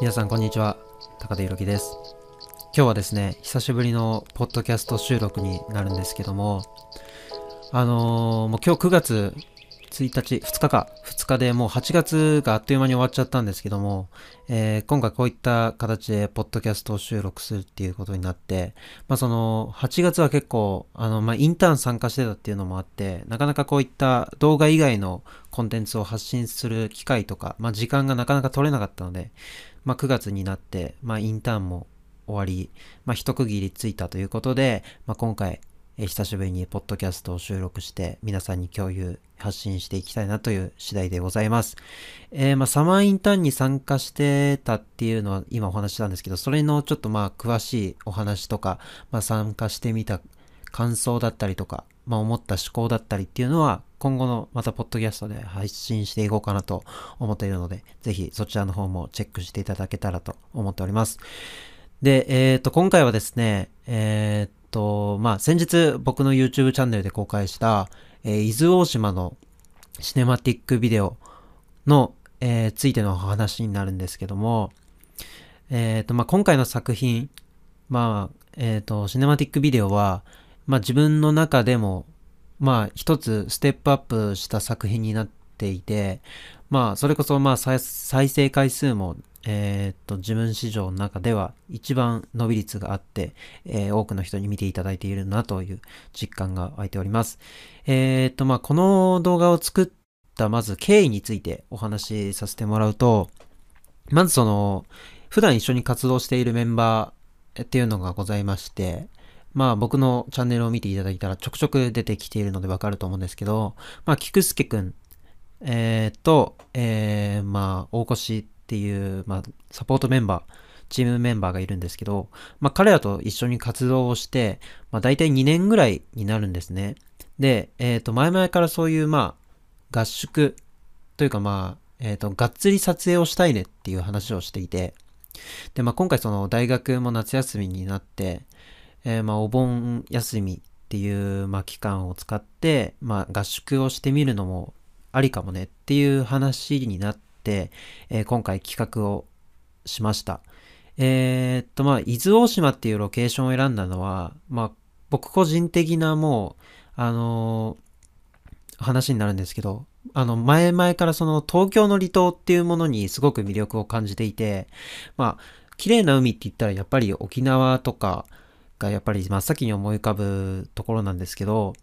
皆さんこんにちは。高田裕樹です。今日はですね久しぶりのポッドキャスト収録になるんですけどもあのー、もう今日9月1日、2日か、日でもう8月があっという間に終わっちゃったんですけども、えー、今回こういった形でポッドキャストを収録するっていうことになって、まあその、8月は結構、あの、まあインターン参加してたっていうのもあって、なかなかこういった動画以外のコンテンツを発信する機会とか、まあ時間がなかなか取れなかったので、まあ9月になって、まあインターンも終わり、まあ一区切りついたということで、まあ今回、え久しぶりにポッドキャストを収録して皆さんに共有、発信していきたいなという次第でございます。えー、まあ、サマーインターンに参加してたっていうのは今お話したんですけど、それのちょっとまあ詳しいお話とか、まあ、参加してみた感想だったりとか、まあ、思った思考だったりっていうのは今後のまたポッドキャストで配信していこうかなと思っているので、ぜひそちらの方もチェックしていただけたらと思っております。で、えっ、ー、と、今回はですね、えっ、ー、と、まあ、先日僕の YouTube チャンネルで公開した、えー、伊豆大島のシネマティックビデオの、えー、ついての話になるんですけども、えっ、ー、と、まあ、今回の作品、まあ、えっ、と、シネマティックビデオは、まあ、自分の中でも、まあ、一つステップアップした作品になっていて、まあ、それこそ、まあ、再生回数もえー、っと、自分市場の中では一番伸び率があって、えー、多くの人に見ていただいているなという実感が湧いております。えー、っと、まあ、この動画を作ったまず経緯についてお話しさせてもらうと、まずその、普段一緒に活動しているメンバーっていうのがございまして、まあ僕のチャンネルを見ていただいたらちょくちょく出てきているのでわかると思うんですけど、まあ、キクスケくん、えー、と、えー、まあ、大越っていう、まあ、サポートメンバー、チームメンバーがいるんですけど、まあ、彼らと一緒に活動をして、まあ、大体2年ぐらいになるんですね。で、えっ、ー、と、前々からそういう、まあ、合宿というか、まあ、えっ、ー、と、がっつり撮影をしたいねっていう話をしていて、で、まあ、今回その大学も夏休みになって、えー、まあ、お盆休みっていう、まあ、期間を使って、まあ、合宿をしてみるのもありかもねっていう話になって、、えー、今回企画をしました。えー、っと、まあ、伊豆大島っていうロケーションを選んだのは、まあ、僕個人的なもう、あのー、話になるんですけど、あの、前々からその東京の離島っていうものにすごく魅力を感じていて、まあ、綺麗な海って言ったらやっぱり沖縄とかがやっぱり真っ先に思い浮かぶところなんですけど、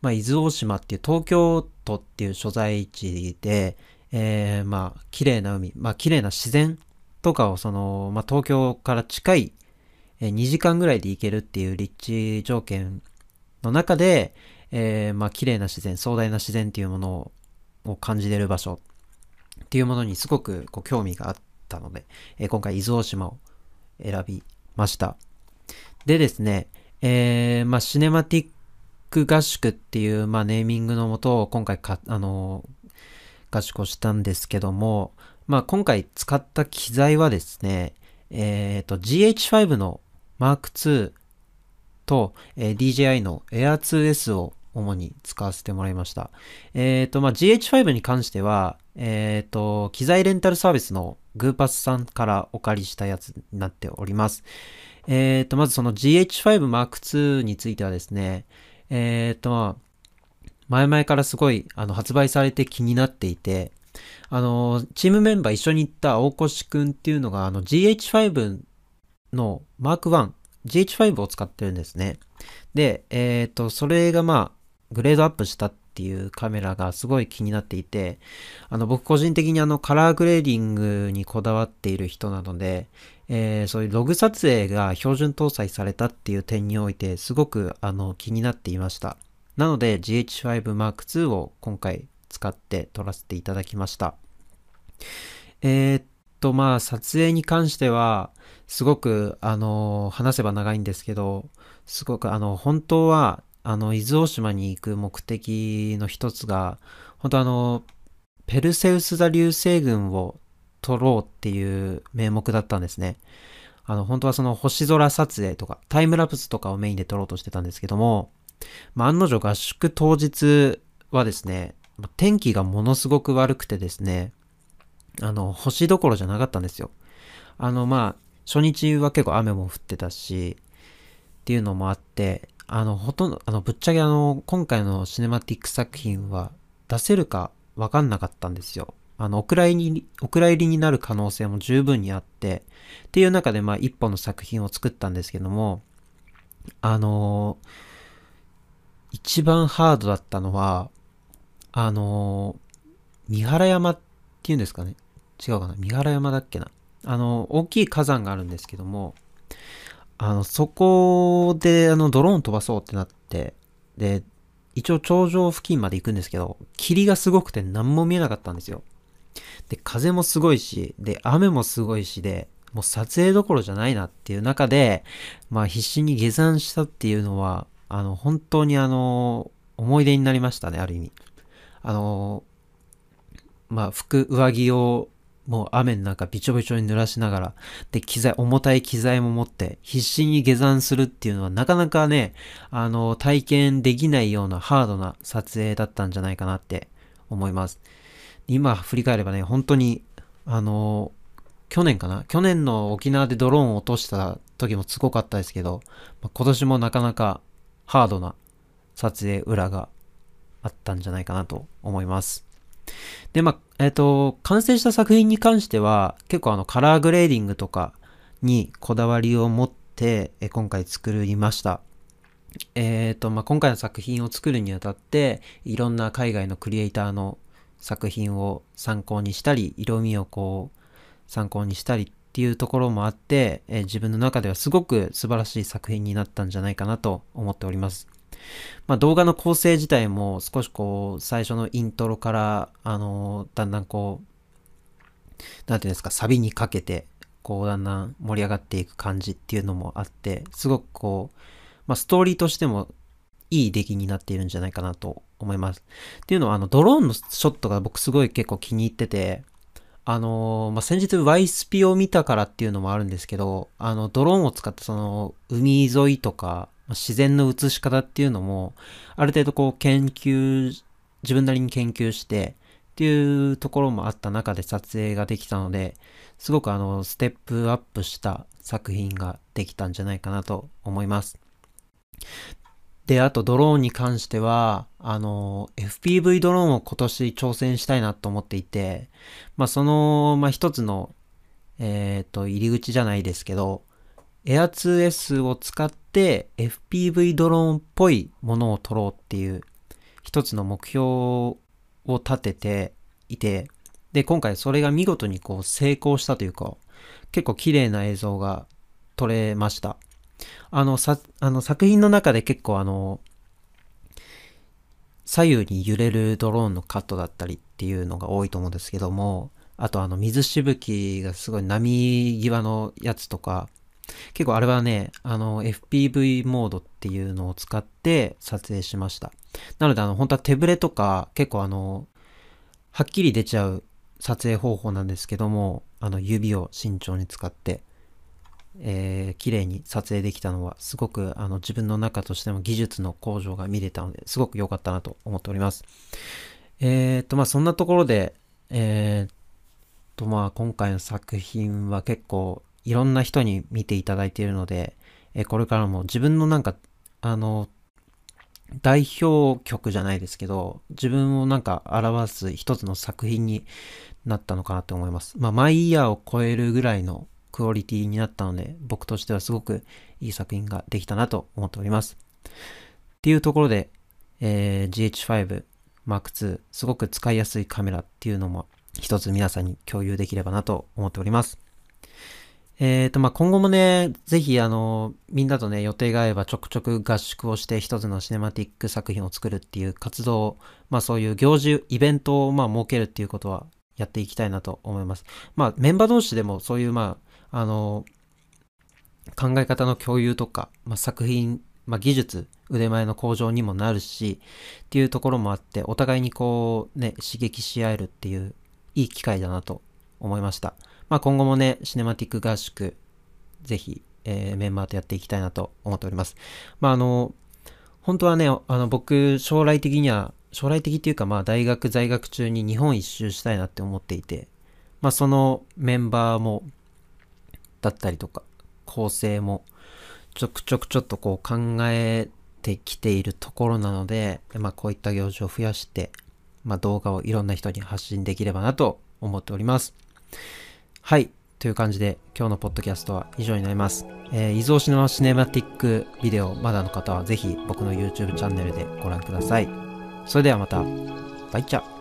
まあ、伊豆大島っていう東京都っていう所在地で、えー、まあ、綺麗な海、まあ、綺麗な自然とかを、その、まあ、東京から近い、えー、2時間ぐらいで行けるっていう立地条件の中で、えー、まあ、綺麗な自然、壮大な自然っていうものを感じれる場所っていうものにすごくこう興味があったので、えー、今回伊豆大島を選びました。でですね、えー、まあ、シネマティック合宿っていう、まあ、ネーミングのもと、今回か、あの合宿をしたんですけども、まあ今回使った機材はですね、えっ、ー、と GH5 の Mark II と、えー、DJI の Air2S を主に使わせてもらいました。えっ、ー、と、まあ GH5 に関しては、えっ、と、機材レンタルサービスのグーパスさんからお借りしたやつになっております。えっ、と、まずその GH5 Mark II についてはですね、えっ、と、まあ、前々からすごいあの発売されて気になっていて、あの、チームメンバー一緒に行った大越くんっていうのが、あの GH5 の Mark1、GH5 を使ってるんですね。で、えっ、ー、と、それがまあ、グレードアップしたっていうカメラがすごい気になっていて、あの、僕個人的にあの、カラーグレーディングにこだわっている人なので、えー、そういうログ撮影が標準搭載されたっていう点において、すごくあの、気になっていました。なので GH5 Mark II を今回使って撮らせていただきました。えー、っと、まあ、撮影に関しては、すごく、あの、話せば長いんですけど、すごく、あの、本当は、あの、伊豆大島に行く目的の一つが、本当あの、ペルセウス座流星群を撮ろうっていう名目だったんですね。あの、本当はその星空撮影とか、タイムラプスとかをメインで撮ろうとしてたんですけども、まあ、案の定合宿当日はですね、天気がものすごく悪くてですね、あの、星どころじゃなかったんですよ。あの、まあ、初日は結構雨も降ってたし、っていうのもあって、あの、ほとんど、あの、ぶっちゃけあの、今回のシネマティック作品は出せるかわかんなかったんですよ。あの、お蔵入り、お蔵入りになる可能性も十分にあって、っていう中でまあ一本の作品を作ったんですけども、あのー、一番ハードだったのは、あのー、三原山っていうんですかね。違うかな三原山だっけな。あの、大きい火山があるんですけども、あの、そこで、あの、ドローン飛ばそうってなって、で、一応頂上付近まで行くんですけど、霧がすごくて何も見えなかったんですよ。で、風もすごいし、で、雨もすごいしで、もう撮影どころじゃないなっていう中で、まあ必死に下山したっていうのは、あの、本当にあの、思い出になりましたね、ある意味。あの、まあ服、上着をもう雨の中びちょびちょに濡らしながら、で、機材、重たい機材も持って必死に下山するっていうのはなかなかね、あの、体験できないようなハードな撮影だったんじゃないかなって思います。今振り返ればね、本当に、あの、去年かな？去年の沖縄でドローンを落とした時もすごかったですけど、まあ、今年もなかなかハードな撮影裏があったんじゃないかなと思います。で、まあ、えっ、ー、と、完成した作品に関しては、結構あの、カラーグレーディングとかにこだわりを持って、え今回作りました。えっ、ー、と、まあ、今回の作品を作るにあたって、いろんな海外のクリエイターの作品を参考にしたり、色味をこう、参考にしたりっていうところもあって、えー、自分の中ではすごく素晴らしい作品になったんじゃないかなと思っております。まあ、動画の構成自体も少しこう、最初のイントロから、あのー、だんだんこう、なんていうんですか、サビにかけて、こう、だんだん盛り上がっていく感じっていうのもあって、すごくこう、まあ、ストーリーとしてもいい出来になっているんじゃないかなと思います。っていうのは、あの、ドローンのショットが僕すごい結構気に入ってて、あのー、まあ、先日ワイスピを見たからっていうのもあるんですけど、あの、ドローンを使ったその、海沿いとか、自然の映し方っていうのも、ある程度こう研究、自分なりに研究してっていうところもあった中で撮影ができたので、すごくあの、ステップアップした作品ができたんじゃないかなと思います。で、あとドローンに関しては、あの、FPV ドローンを今年挑戦したいなと思っていて、まあその、まあ一つの、えっ、ー、と、入り口じゃないですけど、エア 2S を使って FPV ドローンっぽいものを撮ろうっていう一つの目標を立てていて、で、今回それが見事にこう成功したというか、結構綺麗な映像が撮れました。あの、さ、あの作品の中で結構あの、左右に揺れるドローンのカットだったりっていうのが多いと思うんですけども、あとあの水しぶきがすごい波際のやつとか、結構あれはね、あの、FPV モードっていうのを使って撮影しました。なので、あの、本当は手ブレとか、結構あの、はっきり出ちゃう撮影方法なんですけども、あの、指を慎重に使って、えー、綺麗に撮影できたのは、すごく、あの、自分の中としても技術の向上が見れたので、すごく良かったなと思っております。えー、っと、まあ、そんなところで、えー、っと、まあ、今回の作品は結構、いろんな人に見ていただいているので、えこれからも自分のなんか、あの、代表曲じゃないですけど、自分をなんか表す一つの作品になったのかなと思います。まあ、マイイヤーを超えるぐらいのクオリティになったので、僕としてはすごくいい作品ができたなと思っております。っていうところで、えー、GH5 Mark II すごく使いやすいカメラっていうのも一つ皆さんに共有できればなと思っております。えっ、ー、と、まあ、今後もね、ぜひ、あの、みんなとね、予定が合えばちょくちょく合宿をして一つのシネマティック作品を作るっていう活動、まあ、そういう行事、イベントを、ま、設けるっていうことはやっていきたいなと思います。まあ、メンバー同士でもそういう、まあ、あの、考え方の共有とか、まあ、作品、まあ、技術、腕前の向上にもなるし、っていうところもあって、お互いにこう、ね、刺激し合えるっていう、いい機会だなと思いました。まあ、今後もね、シネマティック合宿、ぜひ、えー、メンバーとやっていきたいなと思っております。まあ、あの、本当はね、あの、僕、将来的には、将来的っていうかまあ大学在学中に日本一周したいなって思っていて、まあそのメンバーも、だったりとか、構成も、ちょくちょくちょっとこう考えてきているところなので、まあこういった行事を増やして、まあ動画をいろんな人に発信できればなと思っております。はい。という感じで今日のポッドキャストは以上になります。えー、伊豆シネマシネマティックビデオまだの方はぜひ僕の YouTube チャンネルでご覧ください。それではまた。バイチャ